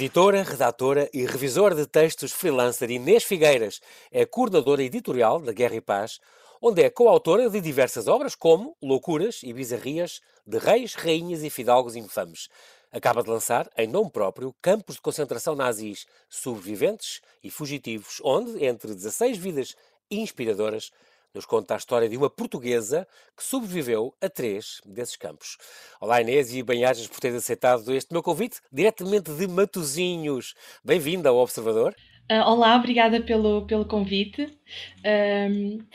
Editora, redatora e revisora de textos freelancer Inês Figueiras é coordenadora editorial da Guerra e Paz, onde é coautora de diversas obras como Loucuras e Bizarrias de Reis, Rainhas e Fidalgos Infames. Acaba de lançar, em nome próprio, Campos de Concentração Nazis, Sobreviventes e Fugitivos, onde, entre 16 vidas inspiradoras, nos conta a história de uma portuguesa que sobreviveu a três desses campos. Olá Inês e bem-ajas por teres aceitado este meu convite, diretamente de Matozinhos. Bem-vinda ao Observador. Uh, olá, obrigada pelo, pelo convite.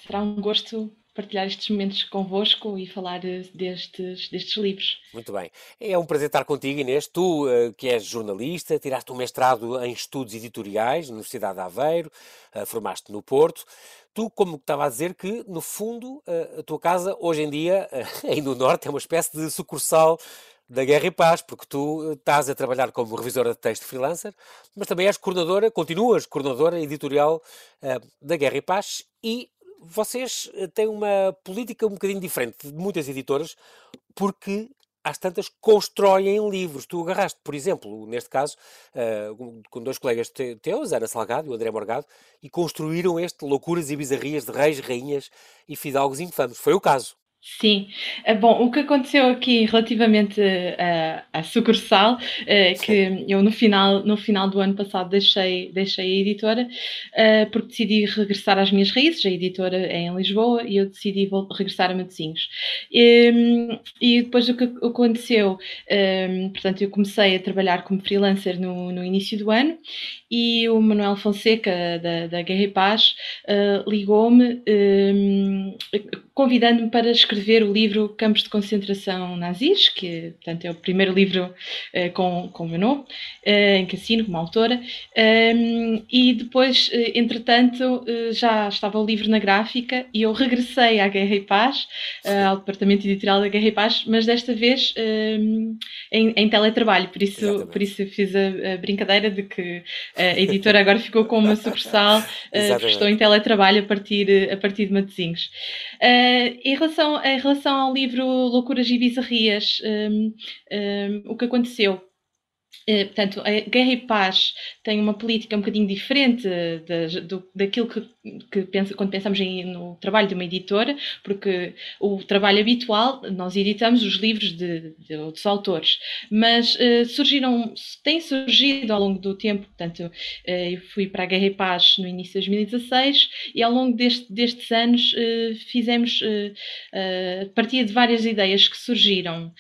Será um gosto partilhar estes momentos convosco e falar destes, destes livros. Muito bem. É um prazer estar contigo, Inês. Tu, uh, que és jornalista, tiraste um mestrado em estudos editoriais na Universidade de Aveiro, uh, formaste no Porto. Tu, como estava a dizer, que no fundo a tua casa, hoje em dia, aí no Norte, é uma espécie de sucursal da Guerra e Paz, porque tu estás a trabalhar como revisora de texto freelancer, mas também és coordenadora, continuas coordenadora editorial da Guerra e Paz e vocês eh, têm uma política um bocadinho diferente de muitas editoras, porque às tantas constroem livros. Tu agarraste, por exemplo, neste caso, uh, com dois colegas teus, Ana Salgado e o André Morgado, e construíram este Loucuras e Bizarrias de Reis, Rainhas e Fidalgos Infames. Foi o caso. Sim. Eh, bom, o que aconteceu aqui relativamente à, à sucursal, é que eu no final, no final do ano passado deixei, deixei a editora, eh, porque decidi regressar às minhas raízes, a editora é em Lisboa, e eu decidi regressar a Matosinhos. E, e depois o que aconteceu, portanto, eu comecei a trabalhar como freelancer no, no início do ano, e o Manuel Fonseca, da, da Guerra e Paz, ligou-me convidando-me para escrever o livro Campos de Concentração Nazis, que portanto, é o primeiro livro uh, com, com o meu nome, uh, em que assino como autora, um, e depois, uh, entretanto, já estava o livro na gráfica e eu regressei à Guerra e Paz, ao departamento editorial da Guerra e Paz, mas desta vez um, em, em, teletrabalho, por isso, por isso fiz a, a, brincadeira de que a editora agora ficou com uma sucursal, porque estou em teletrabalho a partir, a partir de Matosinhos. Uh, em, relação, em relação ao livro Loucuras e Bizarrias, um, um, o que aconteceu portanto, a Guerra e Paz tem uma política um bocadinho diferente do, daquilo que, que pensa, quando pensamos em, no trabalho de uma editora, porque o trabalho habitual, nós editamos os livros de, de outros autores, mas uh, surgiram, têm surgido ao longo do tempo, portanto, uh, eu fui para a Guerra e Paz no início de 2016 e ao longo deste, destes anos uh, fizemos, a partir de várias ideias que surgiram,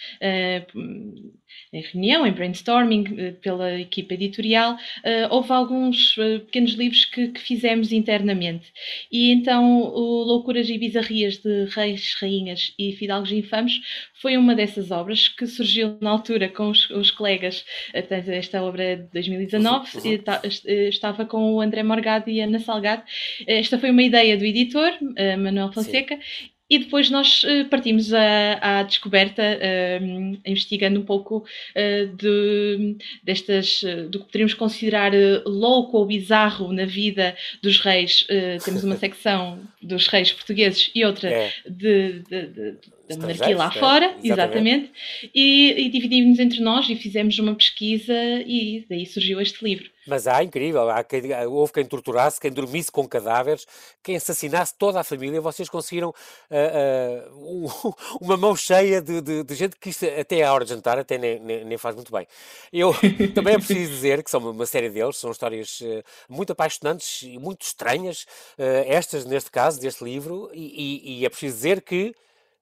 em reunião, em brainstorming, eh, pela equipa editorial, eh, houve alguns eh, pequenos livros que, que fizemos internamente. E então, o Loucuras e Bizarrias de Reis, Rainhas e Fidalgos Infames foi uma dessas obras que surgiu na altura com os, os colegas. Esta obra é de 2019, uhum, uhum. estava com o André Morgado e a Ana Salgado. Esta foi uma ideia do editor, Manuel Fonseca, Sim. E depois nós uh, partimos à, à descoberta, uh, investigando um pouco uh, de, destas, do que poderíamos considerar louco ou bizarro na vida dos reis. temos uma secção dos reis portugueses e outra é. de, de, de da monarquia lá fora, exatamente, exatamente. E, e dividimos entre nós e fizemos uma pesquisa e daí surgiu este livro. Mas há, incrível, há quem, houve quem torturasse, quem dormisse com cadáveres, quem assassinasse toda a família. Vocês conseguiram uh, uh, um, uma mão cheia de, de, de, gente que isto, até à hora de jantar até nem, nem, nem faz muito bem. Eu também é preciso dizer que são uma série deles, são histórias uh, muito apaixonantes e muito estranhas, estas neste caso, deste livro, e, e, e é preciso dizer que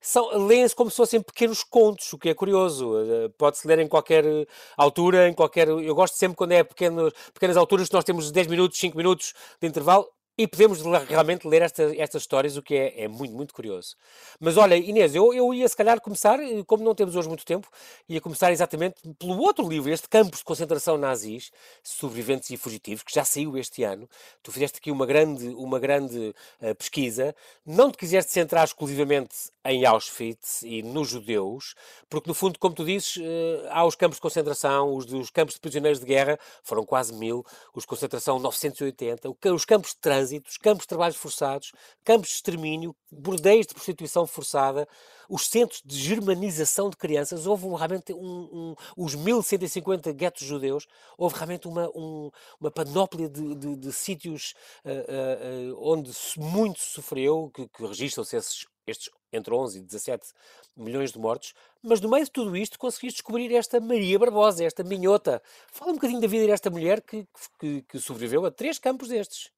são, leem-se como se fossem pequenos contos, o que é curioso. Eh, pode-se ler em qualquer eh, altura, em qualquer. Eu gosto sempre quando é pequeno, pequenas alturas, nós temos 10 minutos, 5 minutos de intervalo. E podemos realmente ler esta, estas histórias, o que é, é, muito, muito curioso. Mas olha, Inês, eu, eu ia se calhar começar, eh, como não temos hoje muito tempo, ia começar exatamente pelo outro livro, este Campos de Concentração Nazis, Sobreviventes e Fugitivos, que já saiu este ano. Tu fizeste aqui uma grande, uma grande uh, pesquisa. Não te quiseste centrar exclusivamente em Auschwitz e nos judeus, porque no fundo, como tu dizes, uh, há os campos de concentração, os dos campos de prisioneiros de guerra, foram quase mil, os de concentração 980, os campos de trânsito trânsitos, campos de trabalhos forçados, campos de extermínio, bordéis de prostituição forçada, os centros de germanização de crianças. Houve realmente um, um, os 1150 guetos judeus, houve realmente uma, um, uma panóplia de, de, de sítios uh, uh, uh, onde muito se sofreu, que, que registram-se esses estes entre 11 e 17 milhões de mortos, mas no meio de tudo isto conseguiste descobrir esta Maria Barbosa, esta minhota. Fala um bocadinho da vida desta mulher que, que, que sobreviveu a três campos destes.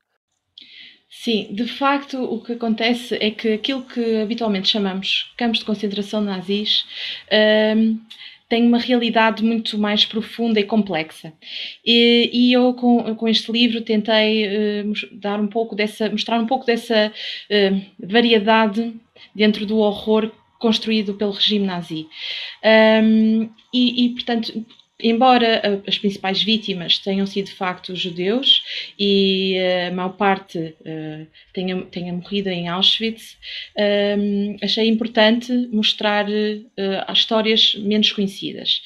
Sim, de facto, o que acontece é que aquilo que habitualmente chamamos campos de concentração nazis um, tem uma realidade muito mais profunda e complexa. E, e eu, com, com, este livro, tentei uh, dar um pouco dessa, mostrar um pouco dessa uh, variedade dentro do horror construído pelo regime nazi. Um, e, e, portanto, embora as principais vítimas tenham sido de facto judeus e a maior parte uh, tenha, tenha morrido em Auschwitz, um, achei importante mostrar uh, as histórias menos conhecidas.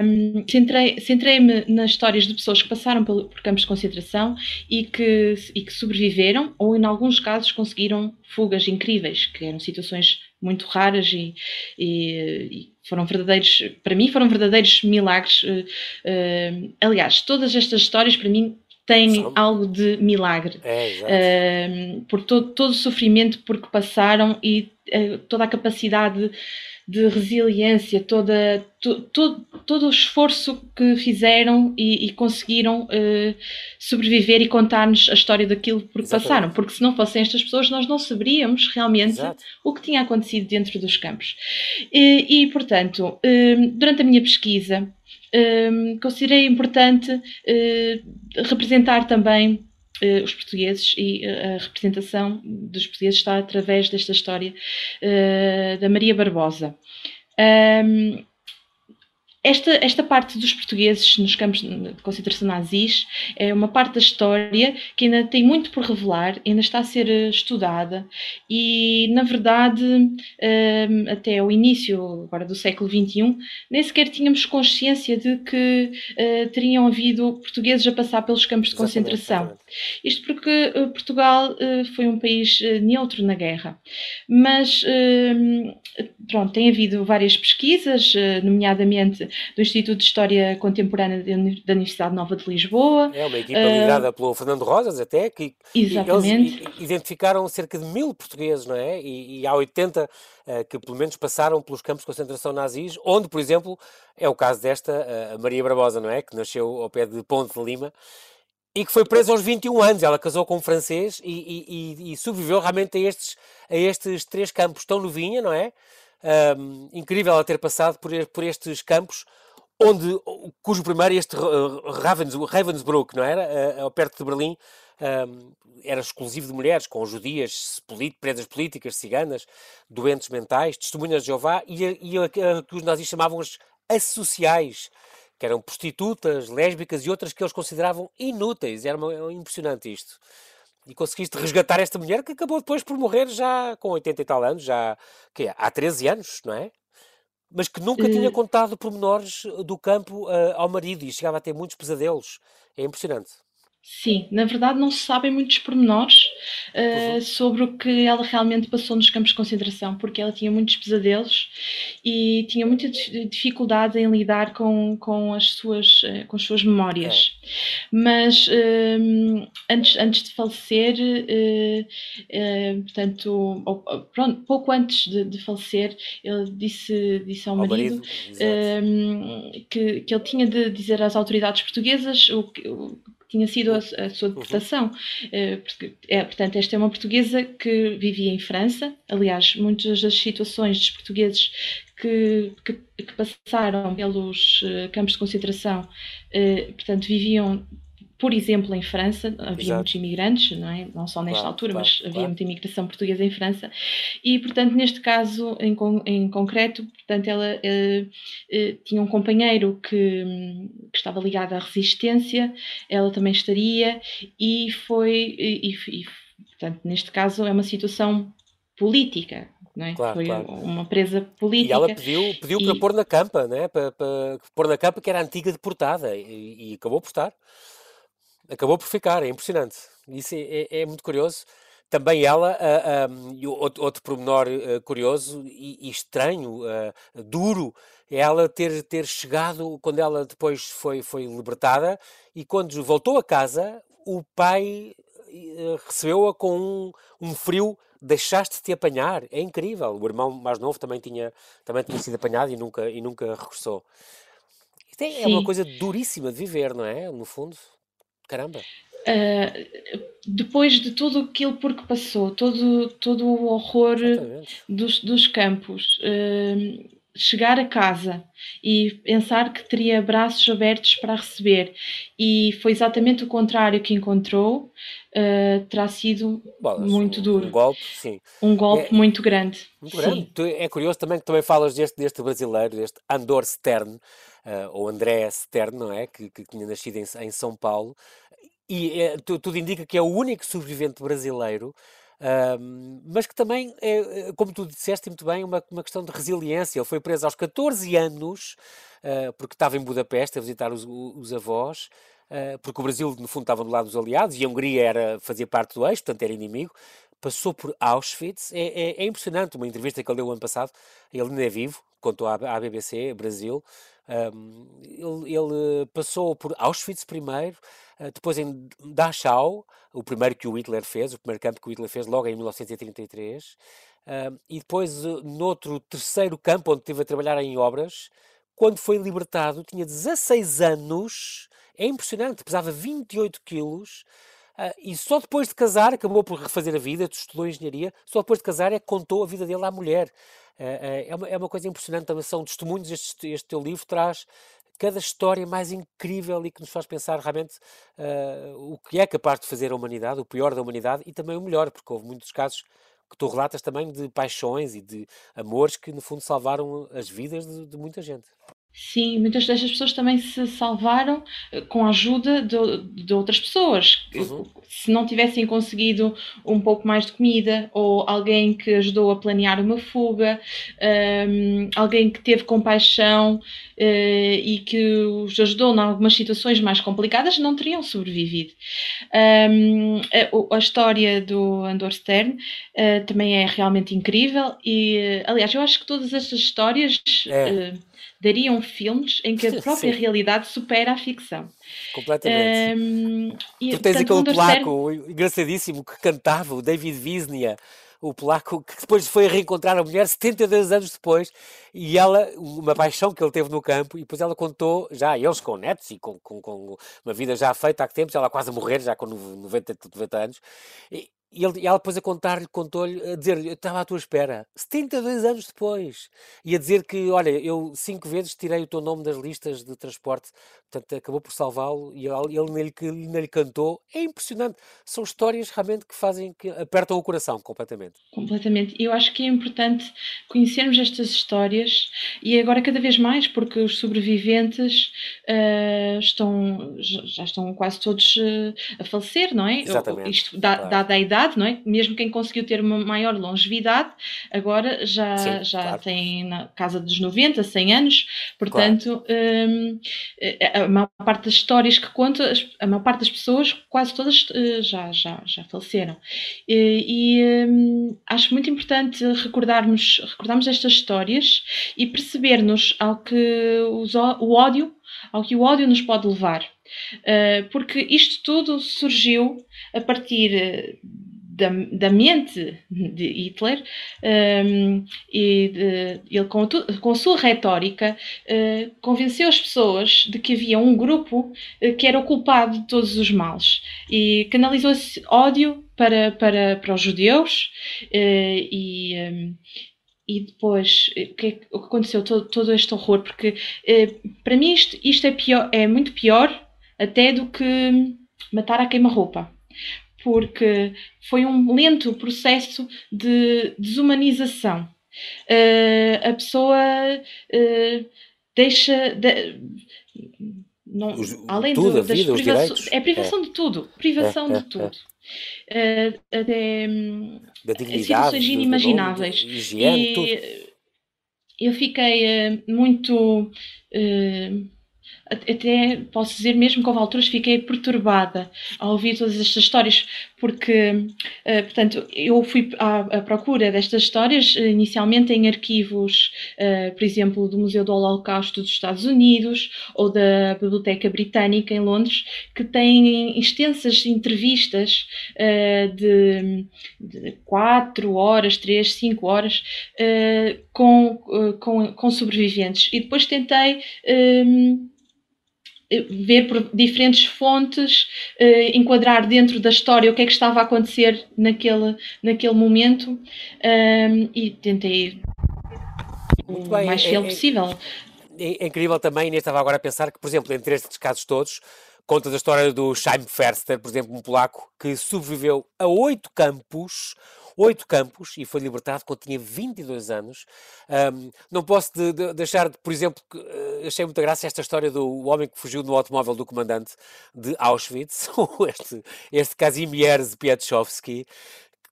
Um, Centrei-me centrei nas histórias de pessoas que passaram por, por, campos de concentração e que, e que sobreviveram ou, em alguns casos, conseguiram fugas incríveis, que eram situações muito raras e, e, e, foram verdadeiros, para mim, foram verdadeiros milagres. Uh, uh, aliás, todas estas histórias, para mim, São... algo de milagre. É, uh, por todo, todo o sofrimento por que passaram e toda a capacidade de resiliência, toda, to, to, todo o esforço que fizeram e, e conseguiram uh, sobreviver e contar-nos a história daquilo por que passaram, porque se não fossem estas pessoas nós não saberíamos realmente Exato. o que tinha acontecido dentro dos campos. E, e portanto, uh, durante a minha pesquisa, uh, considerei importante representar também uh, os portugueses e uh, a representação dos portugueses está através desta história da Maria Barbosa. Um, esta, esta parte dos portugueses nos campos de concentração nazis é uma parte da história que ainda tem muito por revelar, ainda está a ser eh, estudada e, na verdade, ehm, até o início agora do século XXI, nem sequer tínhamos consciência de que uh, teriam havido portugueses a passar pelos campos de concentração. Isto porque uh, Portugal foi um país neutro na guerra. Mas, ehm, pronto, tem havido várias pesquisas, nomeadamente do Instituto de História Contemporânea da Universidade Nova de Lisboa. É uma equipa liderada uh, pelo Fernando Rosas, até, que exatamente. eles identificaram cerca de mil portugueses, não é? E, e há 80 uh, que pelo menos passaram pelos campos de concentração nazis, onde, por exemplo, é o caso desta, uh, Maria Barbosa, não é? Que nasceu ao pé de Ponte de Lima e que foi presa aos 21 anos. Ela casou com um francês e, e, e, sobreviveu realmente a estes, a estes três campos tão novinha, não é? Um, incrível ela ter passado por, por estes campos, onde, cujo primeiro, este Ravens, Ravensbrück, não era? Uh, perto de Berlim, um, era exclusivo de mulheres, com judias, presas políticas, ciganas, doentes mentais, testemunhas de Jeová, e, a, a, a, que os nazis chamavam as associais, que eram prostitutas, lésbicas e outras que eles consideravam inúteis. Era uma, impressionante isto e conseguiste resgatar esta mulher que acabou depois por morrer já com 80 e tal anos, já que é, há 13 anos, não é? Mas que nunca tinha contado pormenores do campo uh, ao marido e chegava a ter muitos pesadelos. É impressionante. Sim, na verdade não se sabem muitos pormenores uh, uhum. sobre o que ela realmente passou nos campos de concentração, porque ela tinha muitos pesadelos e tinha muita dificuldade em lidar com, com, as, suas, uh, com as suas memórias. Mas uh, antes, antes de falecer, portanto, pronto, pouco antes de, de, falecer, ele disse, disse ao, ao marido, marido que, que ele tinha de dizer às autoridades portuguesas o que tinha sido a, a sua uhum. deportação. Uhum. É, portanto, esta é uma portuguesa que vivia em França. Aliás, muitas das situações dos portugueses que, que, que passaram pelos uh, campos de concentração, uh, portanto, viviam por exemplo, em França, havia Exato. muitos imigrantes, não, é? não só nesta claro, altura, claro, mas havia claro. muita imigração portuguesa em França, e, portanto, neste caso em, em concreto, portanto, ela uh, uh, tinha um companheiro que, que, estava ligado à resistência, ela também estaria, e foi, e, e, portanto, neste caso é uma situação política, não é? Claro, Foi claro. uma presa política. E ela pediu, pediu e... para pôr na campa, né? para, para pôr na campa que era a antiga deportada e, e acabou por estar. Acabou por ficar, é impressionante. Isso é, é, é muito curioso. Também ela, uh, um, outro, outro pormenor uh, curioso e, e estranho, uh, duro, é ela ter, ter chegado, quando ela depois foi, foi libertada, e quando voltou a casa, o pai recebeu-a com um, um frio deixaste-te apanhar. É incrível. O irmão mais novo também tinha, também tinha sido apanhado e nunca, e nunca regressou. Isto é, é uma coisa duríssima de viver, não é? No fundo. Caramba. Uh, depois de tudo aquilo por que passou, todo, todo o horror dos, dos campos, uh, chegar a casa e pensar que teria braços abertos para receber e foi exatamente o contrário que encontrou, uh, terá sido muito um, duro. Um golpe, sim. Um golpe é, muito grande. Muito grande. É curioso também que também falas deste, deste brasileiro, deste Andor Stern, ou André Stern, não é? Que, que tinha nascido em, em São Paulo e é, tudo indica que é o único sobrevivente brasileiro, mas que também é, é, como tu disseste muito bem, uma, uma questão de resiliência. Ele foi preso aos 14 anos, uh, porque estava em Budapeste a visitar os, os avós, uh, porque o Brasil, no fundo, estava do lado dos aliados e a Hungria era, fazia parte do eixo, portanto era inimigo. Passou por Auschwitz, é, é, é impressionante. Uma entrevista que ele deu ano passado, ele ainda é vivo, contou à, à BBC Brasil. Um, ele, ele, passou por Auschwitz primeiro, depois em Dachau, o primeiro que o Hitler fez, o primeiro campo que o Hitler fez logo em 1933, uh, e depois uh, noutro terceiro campo onde esteve a trabalhar em obras, quando foi libertado, tinha 16 anos, é impressionante, pesava 28 quilos, uh, e só depois de casar, acabou por refazer a vida, estudou engenharia, só depois de casar é que contou a vida dele à mulher. É, uma, é uma coisa impressionante também, são testemunhos, este, este teu livro traz cada história mais incrível e que nos faz pensar realmente uh, o que é capaz de fazer a humanidade, o pior da humanidade e também o melhor, porque houve muitos casos que tu relatas também de paixões e de amores que no fundo salvaram as vidas de, de muita gente. Sim, muitas destas pessoas também se salvaram eh, com a ajuda de, de outras pessoas. Uhum. Se não tivessem conseguido um pouco mais de comida, ou alguém que ajudou a planear uma fuga, um, ehm, alguém que teve compaixão uh, e que os ajudou em algumas situações mais complicadas, não teriam sobrevivido. Um, ehm, a, a, história do Andor Stern uh, também é realmente incrível e, aliás, eu acho que todas estas histórias. É. Uh, dariam filmes em que a própria Sim. realidade supera a ficção. Completamente. Um, e, tu tens aquele polaco engraçadíssimo que cantava, o David Wisnia, o polaco que depois foi reencontrar a mulher 72 anos depois e ela, uma paixão que ele teve no campo, e depois ela contou, já eles com netos e com, com, com uma vida já feita há que tempos, ela quase a morrer, já com 90, 90 anos, e, e, ele, e ela depois a contar-lhe, contou-lhe, a dizer-lhe, eu estava à tua espera, 72 anos depois, e a dizer que, olha, eu cinco vezes tirei o teu nome das listas de transporte, portanto acabou por salvá-lo, e ele, ele nem, lhe, nem lhe cantou, é impressionante, são histórias realmente que fazem, que apertam o coração completamente. Completamente, e eu acho que é importante conhecermos estas histórias, e agora cada vez mais, porque os sobreviventes uh, estão, já estão quase todos uh, a falecer, não é? Exatamente. Isto dá, claro. dada a idade não é? Mesmo quem conseguiu ter uma maior longevidade, agora já, Sim, já claro. tem na casa dos 90, 100 anos, portanto, claro. hum, a maior parte das histórias que conta, a maior parte das pessoas, quase todas uh, já, já, já faleceram. E, e hum, acho muito importante recordarmos, recordarmos estas histórias e percebermos ao que os, o ódio, ao que o ódio nos pode levar. Uh, porque isto tudo surgiu a partir da, da mente de Hitler um, e de, ele com, tu, com a sua retórica uh, convenceu as pessoas de que havia um grupo uh, que era o culpado de todos os males e canalizou esse ódio para, para, para os judeus uh, e um, e depois o que, é, o que aconteceu? Todo, todo este horror porque para mim isto, isto é, pior, é muito pior até do que matar a queima-roupa porque foi um lento processo de desumanização. Uh, a pessoa uh, deixa. De, não, os, além tudo, do, das vida, privações. É privação é. de tudo. Privação é, de é, tudo. Uh, até da dignidade, situações inimagináveis. De, de higiene, e tudo. eu fiquei muito até posso dizer mesmo que houve alturas fiquei perturbada ao ouvir todas estas histórias, porque, uh, portanto, eu fui à, procura destas histórias uh, inicialmente em arquivos, uh, por exemplo, do Museu do Holocausto dos Estados Unidos ou da Biblioteca Britânica em Londres, que têm extensas entrevistas de, de quatro horas, três, cinco horas com, com, com sobreviventes. E depois tentei ver por diferentes fontes, uh, enquadrar dentro da história o que é que estava a acontecer naquele, naquele momento um, e tentei o bem, mais fiel é, é, possível. É, é, incrível também, e estava agora a pensar que, por exemplo, entre estes casos todos, conta a história do Chaim Ferster, por exemplo, um polaco que sobreviveu a oito campos oito campos e foi libertado quando tinha 22 anos. Um, não posso de, de deixar, de, por exemplo, que, uh, achei muita graça esta história do homem que fugiu no automóvel do comandante de Auschwitz, este, este Kazimierz Pietchowski,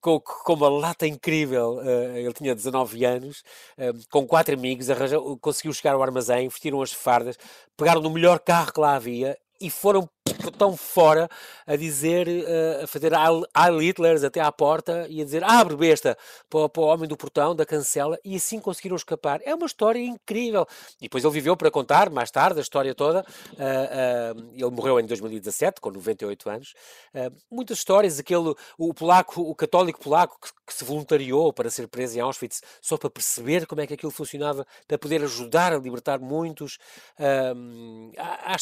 com, com, uma lata incrível. Uh, ele tinha 19 anos, uh, com quatro amigos, arranjou, conseguiu chegar ao armazém, vestiram as fardas, pegaram no melhor carro que lá havia e foram tão fora a dizer, uh, a fazer Heil Hitlers até à porta e a dizer abre besta para, para, o homem do portão, da cancela, e assim conseguiram escapar. É uma história incrível. E depois ele viveu para contar, mais tarde, a história toda. Uh, uh, ele morreu em 2017, com 98 anos. muitas histórias, aquele, o polaco, o católico polaco que, que, se voluntariou para ser preso em Auschwitz, só para perceber como é que aquilo funcionava, para poder ajudar a libertar muitos.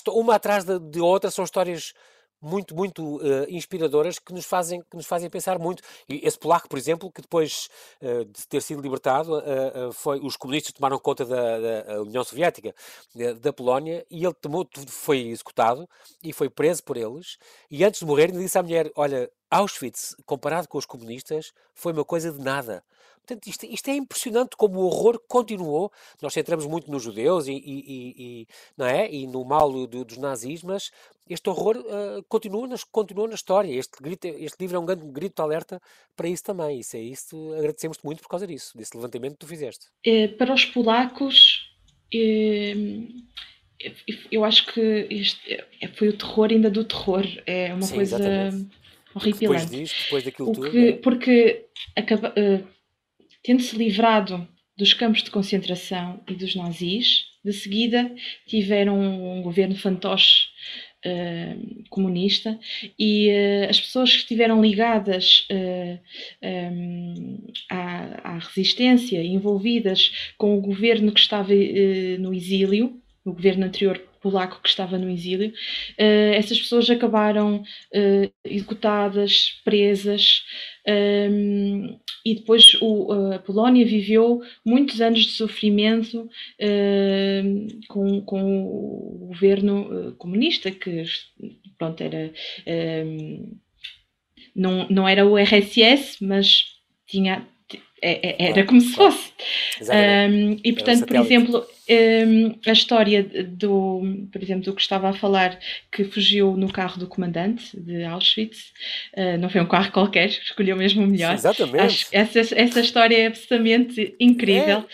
uma atrás de, de outra são histórias histórias muito, muito uh, inspiradoras que nos, fazem, que nos fazem pensar muito. E esse polaco, por exemplo, que depois uh, de ter sido libertado, uh, foi, os comunistas tomaram conta da, da União Soviética, da Polónia, e ele tomou, foi executado e foi preso por eles. E antes de morrer, ele disse à mulher: Olha, Auschwitz, comparado com os comunistas, foi uma coisa de nada. Portanto, isto, isto, é impressionante como o horror continuou. Nós centramos muito nos judeus e, e, e não é? e no mal do, dos nazis, mas este horror uh, continua, nas, continua na história. Este, grito, este livro é um grande grito de alerta para isso também. Isso é isso. Agradecemos-te muito por causa disso, desse levantamento que tu fizeste. É, para os polacos, é, eu acho que este é, foi o terror ainda do terror. É uma Sim, coisa exatamente. horripilante. Depois disto, depois daquilo o tudo. Que, é? Porque acaba, uh, Tendo-se livrado dos campos de concentração e dos nazis, de seguida tiveram um governo fantoche uh, comunista e uh, as pessoas que estiveram ligadas uh, um, à, à, resistência, envolvidas com o governo que estava no exílio, o governo anterior polaco que estava no exílio, essas pessoas acabaram executadas, presas. Um, e depois o, a Polónia viveu muitos anos de sofrimento uh, com, com o governo uh, comunista, que pronto, era, uh, não, não era o RSS, mas tinha, é, é, era como se fosse. Um, e portanto, por exemplo, um, a história do, por exemplo, do que estava a falar, que fugiu no carro do comandante de Auschwitz, uh, não foi um carro qualquer, escolheu mesmo o melhor. Exatamente. Acho, essa, essa história é absolutamente incrível.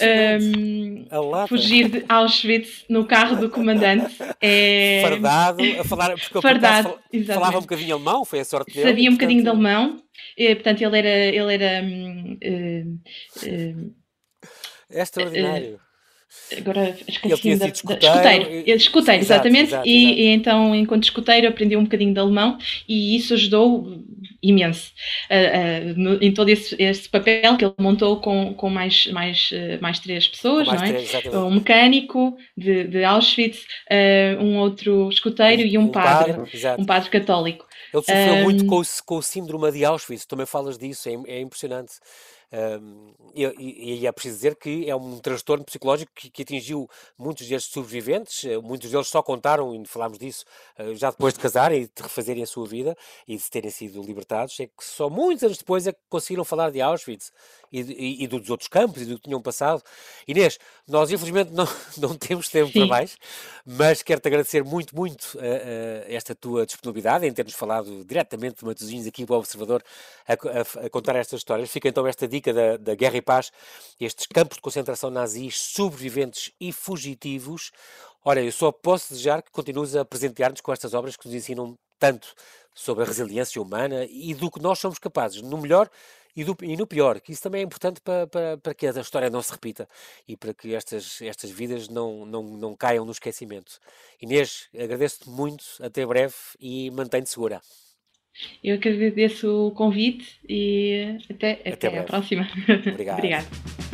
É um, fugir de Auschwitz no carro do comandante é. Fardado, a falar, porque Fardado, falava um bocadinho alemão, foi a sorte dele. Sabia um bocadinho de alemão, e, portanto, ele era. Ele era uh, uh, é extraordinário. Agora esqueci da, escuteiro, escuteiro, e... escuteiro exato, exatamente. Exato, e, exato. e, então, enquanto escuteiro, aprendi um bocadinho de alemão e isso ajudou imenso uh, uh, no, em todo esse, esse, papel que ele montou com, com mais, mais, uh, mais três pessoas, mais não é? Três, um mecânico de, de Auschwitz, um outro escuteiro um, e um, um padre, padre um padre católico. Ele sofreu um, muito com o, com o síndrome de Auschwitz, também falas disso, é, é impressionante. E, e, é preciso dizer que é um transtorno psicológico que, que, atingiu muitos destes sobreviventes, eh, muitos deles só contaram, e falámos disso, eh, já depois de casarem e de refazerem a sua vida e de terem sido libertados, é que só muitos anos depois é que conseguiram falar de Auschwitz e, e, e dos outros campos e do que tinham passado. Inês, nós infelizmente não, não temos tempo Sim. para mais, mas quero-te agradecer muito, muito uh, uh, esta tua disponibilidade em termos falado diretamente de Matosinhos aqui para o Observador a, a, a contar estas histórias. Fica então esta dica da, da Guerra e Paz, estes campos de concentração nazis, sobreviventes e fugitivos. Ora, eu só posso desejar que continues a presentear-nos com estas obras que nos ensinam tanto sobre a resiliência humana e do que nós somos capazes, no melhor e, do, e no pior, que isso também é importante para, para, para, que a história não se repita e para que estas, estas vidas não, não, não caiam no esquecimento. Inês, agradeço-te muito, até breve e mantém-te segura. Eu que agradeço o convite e até, até, até a próxima. Obrigado. Obrigado.